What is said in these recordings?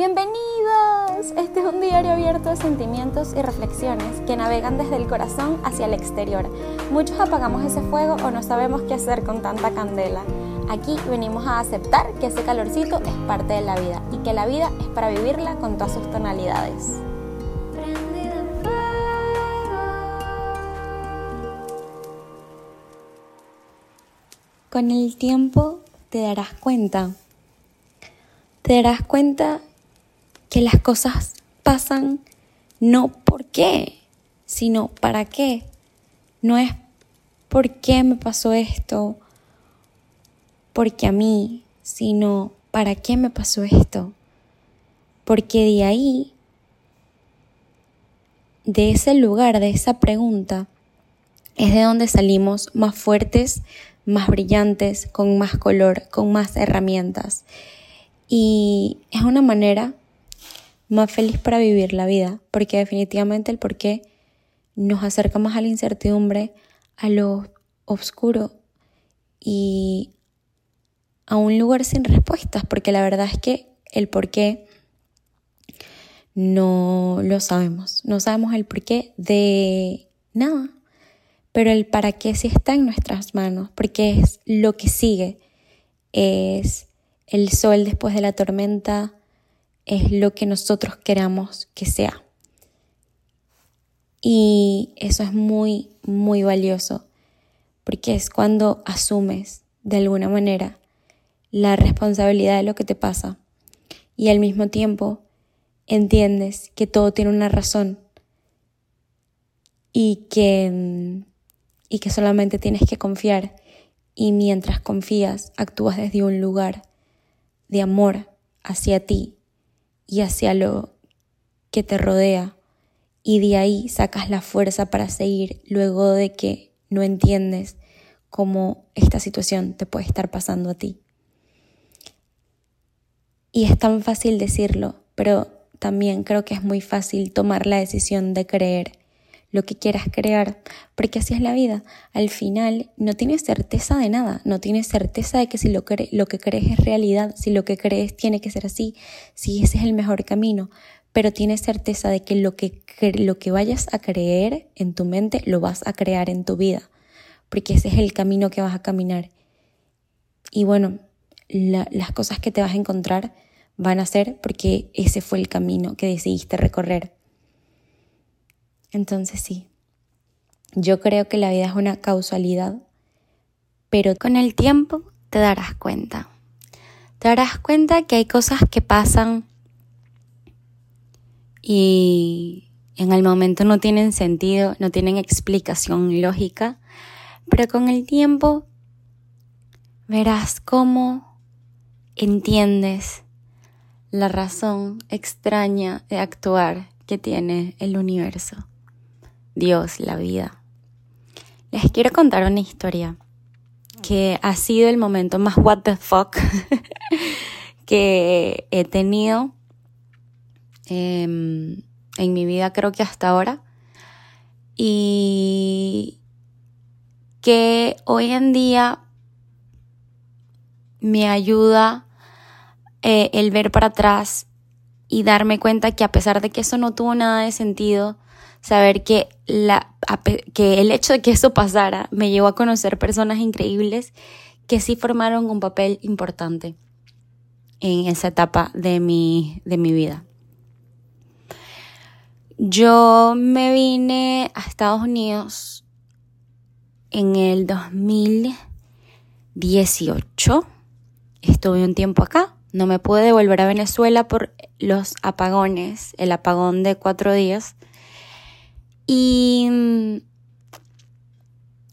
Bienvenidos. Este es un diario abierto de sentimientos y reflexiones que navegan desde el corazón hacia el exterior. Muchos apagamos ese fuego o no sabemos qué hacer con tanta candela. Aquí venimos a aceptar que ese calorcito es parte de la vida y que la vida es para vivirla con todas sus tonalidades. Con el tiempo te darás cuenta. Te darás cuenta que las cosas pasan no por qué, sino para qué. No es por qué me pasó esto, porque a mí, sino para qué me pasó esto. Porque de ahí, de ese lugar, de esa pregunta, es de donde salimos más fuertes, más brillantes, con más color, con más herramientas. Y es una manera más feliz para vivir la vida, porque definitivamente el porqué nos acerca más a la incertidumbre, a lo oscuro y a un lugar sin respuestas, porque la verdad es que el porqué no lo sabemos, no sabemos el porqué de nada pero el para qué sí está en nuestras manos, porque es lo que sigue, es el sol después de la tormenta, es lo que nosotros queramos que sea. Y eso es muy, muy valioso, porque es cuando asumes de alguna manera la responsabilidad de lo que te pasa. Y al mismo tiempo entiendes que todo tiene una razón y que y que solamente tienes que confiar. Y mientras confías actúas desde un lugar de amor hacia ti y hacia lo que te rodea y de ahí sacas la fuerza para seguir luego de que no entiendes cómo esta situación te puede estar pasando a ti. Y es tan fácil decirlo, pero también creo que es muy fácil tomar la decisión de creer lo que quieras crear, porque así es la vida. Al final no tienes certeza de nada, no tienes certeza de que si lo, lo que crees es realidad, si lo que crees tiene que ser así, si ese es el mejor camino, pero tienes certeza de que lo que, lo que vayas a creer en tu mente lo vas a crear en tu vida, porque ese es el camino que vas a caminar. Y bueno, las cosas que te vas a encontrar van a ser porque ese fue el camino que decidiste recorrer. Entonces sí, yo creo que la vida es una causalidad, pero con el tiempo te darás cuenta. Te darás cuenta que hay cosas que pasan y en el momento no tienen sentido, no tienen explicación lógica, pero con el tiempo verás cómo entiendes la razón extraña de actuar que tiene el universo. Dios, la vida. Les quiero contar una historia que ha sido el momento más what the fuck que he tenido em, en mi vida creo que hasta ahora y que hoy en día me ayuda eh, el ver para atrás y darme cuenta que a pesar de que eso no tuvo nada de sentido, saber que, la, que el hecho de que eso pasara me llevó a conocer personas increíbles que sí formaron un papel importante en esa etapa de mi, de mi vida. Yo me vine a Estados Unidos en el 2018. Estuve un tiempo acá. No me pude devolver a Venezuela por los apagones, el apagón de cuatro días. Y,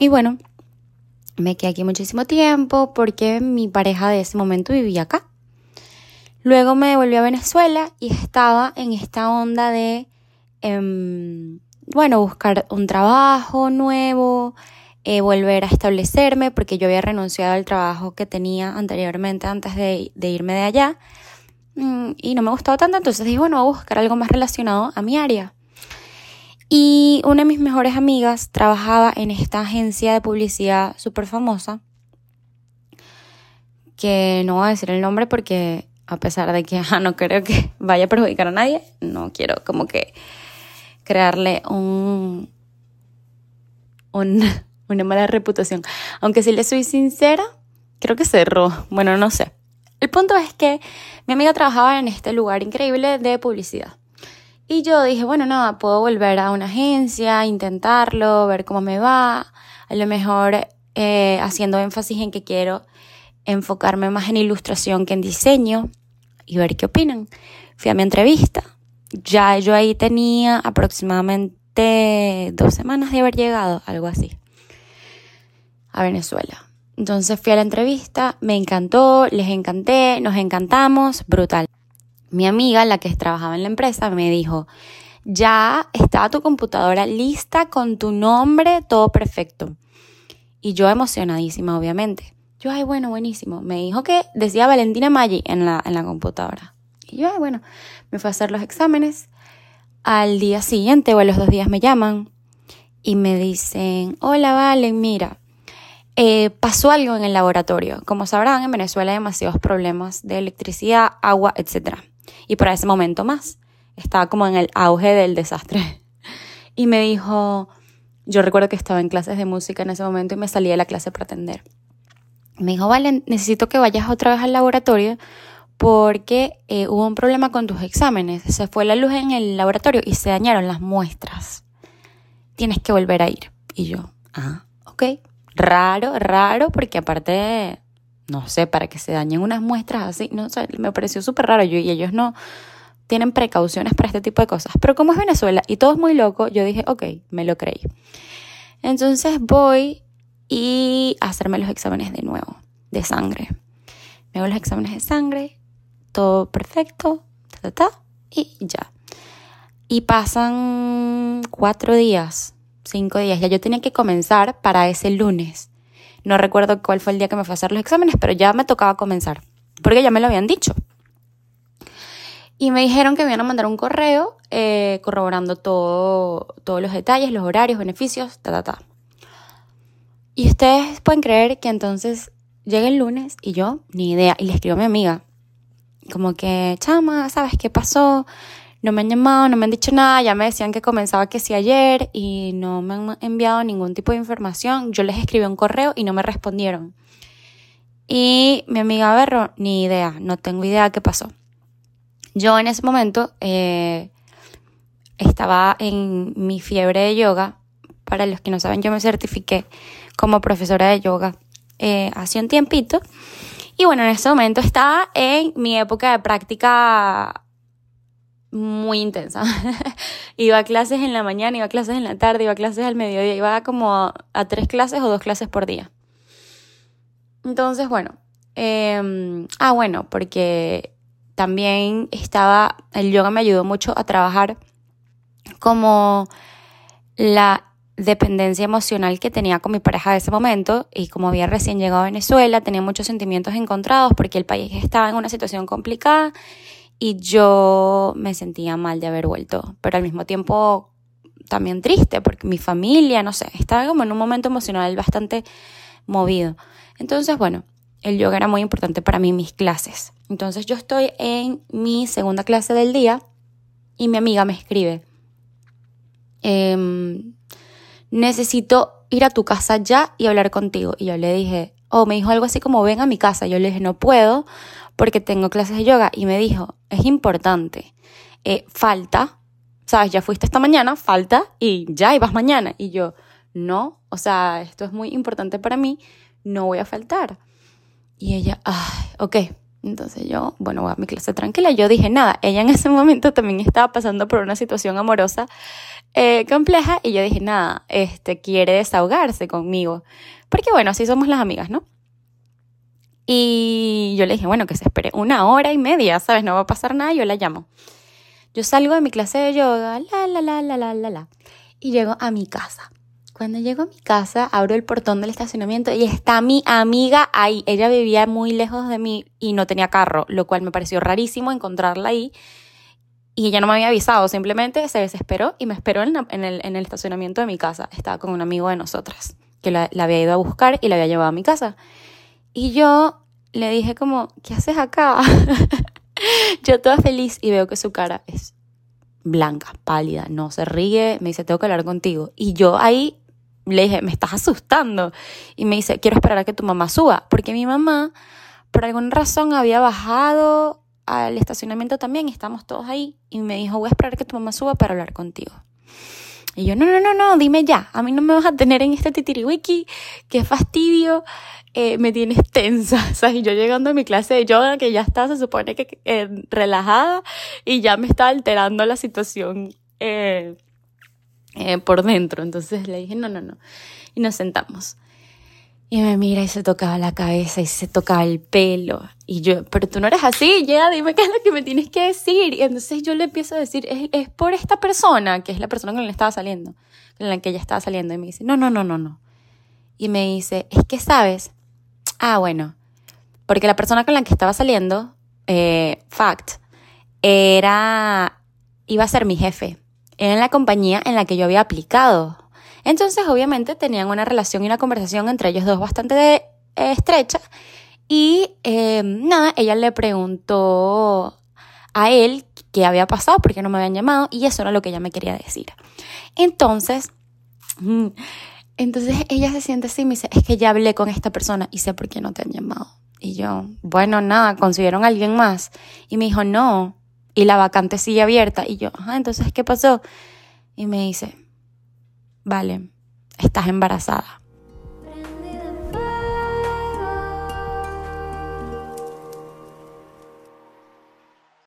y bueno, me quedé aquí muchísimo tiempo porque mi pareja de ese momento vivía acá. Luego me devolví a Venezuela y estaba en esta onda de, em, bueno, buscar un trabajo nuevo, eh, volver a establecerme, porque yo había renunciado al trabajo que tenía anteriormente antes de, de irme de allá. Mm, y no me gustaba tanto, entonces dije, bueno, voy a buscar algo más relacionado a mi área. Y una de mis mejores amigas trabajaba en esta agencia de publicidad súper famosa, que no voy a decir el nombre porque a pesar de que no creo que vaya a perjudicar a nadie, no quiero como que crearle un, una mala reputación. Aunque si le soy sincera, creo que cerró. Bueno, no sé. El punto es que mi amiga trabajaba en este lugar increíble de publicidad. Y yo dije, bueno, nada, puedo volver a una agencia, intentarlo, ver cómo me va. A lo mejor eh, haciendo énfasis en que quiero enfocarme más en ilustración que en diseño y ver qué opinan. Fui a mi entrevista. Ya yo ahí tenía aproximadamente dos semanas de haber llegado, algo así, a Venezuela. Entonces fui a la entrevista, me encantó, les encanté, nos encantamos, brutal. Mi amiga, la que trabajaba en la empresa, me dijo, ya está tu computadora lista con tu nombre, todo perfecto. Y yo emocionadísima, obviamente. Yo, ay, bueno, buenísimo. Me dijo que decía Valentina Maggi en la, en la computadora. Y yo, ay, bueno, me fui a hacer los exámenes. Al día siguiente o a los dos días me llaman y me dicen, hola, Valen, mira, eh, pasó algo en el laboratorio. Como sabrán, en Venezuela hay demasiados problemas de electricidad, agua, etc. Y para ese momento más. Estaba como en el auge del desastre. Y me dijo, yo recuerdo que estaba en clases de música en ese momento y me salí de la clase para atender. Me dijo, vale, necesito que vayas otra vez al laboratorio porque eh, hubo un problema con tus exámenes. Se fue la luz en el laboratorio y se dañaron las muestras. Tienes que volver a ir. Y yo, ah, ok, raro, raro, porque aparte, no sé, para que se dañen unas muestras así, no sé, me pareció súper raro yo y ellos no tienen precauciones para este tipo de cosas. Pero como es Venezuela y todo es muy loco, yo dije, ok, me lo creí. Entonces voy y a hacerme los exámenes de nuevo, de sangre. Me hago los exámenes de sangre, todo perfecto, ta, ta, ta, y ya. Y pasan cuatro días cinco días. Ya yo tenía que comenzar para ese lunes. No recuerdo cuál fue el día que me fue a hacer los exámenes, pero ya me tocaba comenzar, porque ya me lo habían dicho. Y me dijeron que me iban a mandar un correo eh, corroborando todo, todos los detalles, los horarios, beneficios, ta, ta, ta. Y ustedes pueden creer que entonces llega el lunes y yo ni idea. Y le escribo a mi amiga, como que, chama, ¿sabes qué pasó? No me han llamado, no me han dicho nada, ya me decían que comenzaba que sí ayer y no me han enviado ningún tipo de información. Yo les escribí un correo y no me respondieron. Y mi amiga Berro, ni idea, no tengo idea qué pasó. Yo en ese momento eh, estaba en mi fiebre de yoga. Para los que no saben, yo me certifiqué como profesora de yoga eh, hace un tiempito. Y bueno, en ese momento estaba en mi época de práctica muy intensa. iba a clases en la mañana, iba a clases en la tarde, iba a clases al mediodía, iba como a, tres clases o dos clases por día. Entonces, bueno, em, ah, bueno, porque también estaba, el yoga me ayudó mucho a trabajar como la dependencia emocional que tenía con mi pareja de ese momento y como había recién llegado a Venezuela, tenía muchos sentimientos encontrados porque el país estaba en una situación complicada y yo me sentía mal de haber vuelto, pero al mismo tiempo también triste porque mi familia, no sé, estaba como en un momento emocional bastante movido. Entonces, bueno, el yoga era muy importante para mí, mis clases. Entonces yo estoy en mi segunda clase del día y mi amiga me escribe, em, necesito ir a tu casa ya y hablar contigo. Y yo le dije, o me dijo algo así como, ven a mi casa. Yo le dije, no puedo porque tengo clases de yoga. Y me dijo, es importante, eh, falta, sabes, ya fuiste esta mañana, falta y ya, y vas mañana. Y yo, no, o sea, esto es muy importante para mí, no voy a faltar. Y ella, ay, ok. Entonces yo, bueno, voy a mi clase tranquila. Yo dije, nada, ella en ese momento también estaba pasando por una situación amorosa eh, compleja y yo dije, nada, este quiere desahogarse conmigo. Porque bueno, así somos las amigas, ¿no? Y yo le dije, bueno, que se espere una hora y media, ¿sabes? No va a pasar nada, yo la llamo. Yo salgo de mi clase de yoga, la, la, la, la, la, la, la, y llego a mi casa. Cuando llego a mi casa, abro el portón del estacionamiento y está mi amiga ahí. Ella vivía muy lejos de mí y no tenía carro, lo cual me pareció rarísimo encontrarla ahí. Y ella no me había avisado, simplemente se desesperó y me esperó en, el, en el, estacionamiento de mi casa. Estaba con un amigo de nosotras, que la, la había ido a buscar y la había llevado a mi casa. Y yo le dije como, ¿qué haces acá? yo toda feliz y veo que su cara es blanca, pálida, no se ríe, me dice, tengo que hablar contigo. Y yo ahí le dije, me estás asustando. Y me dice, quiero esperar a que tu mamá suba, porque mi mamá, por alguna razón, había bajado al estacionamiento también, estamos todos ahí, y me dijo, voy a esperar a que tu mamá suba para hablar contigo. Y yo, no, no, no, no, dime ya, a mí no me vas a tener en este titiriwiki, qué fastidio, eh, me tienes tensa, ¿sabes? Y yo llegando a mi clase de yoga, que ya está, se supone que eh, relajada, y ya me está alterando la situación eh, por dentro. Entonces le dije, no, no, no. Y nos sentamos. Y me mira y se tocaba la cabeza y se tocaba el pelo. Y yo, pero tú no eres así, ya dime qué es lo que me tienes que decir. Y entonces yo le empiezo a decir, es, es por esta persona, que es la persona con la que estaba saliendo, con la que ella estaba saliendo. Y me dice, no, no, no, no, no. Y me dice, es que sabes, ah, bueno, porque la persona con la que estaba saliendo, eh, fact, era, iba a ser mi jefe. Era en la compañía en la que yo había aplicado entonces, obviamente, tenían una relación y una conversación entre ellos dos bastante eh, estrecha. Y em, nada, ella le preguntó a él qué había pasado, por qué no me habían llamado, y eso era lo que ella me quería decir. Entonces, mm, entonces ella se siente así y me dice, es que ya hablé con esta persona y sé por qué no te han llamado. Y yo, bueno, nada, consiguieron a alguien más. Y me dijo, no, y la vacante sigue abierta. Y yo, ajá, entonces, ¿qué pasó? Y me dice, vale, estás embarazada.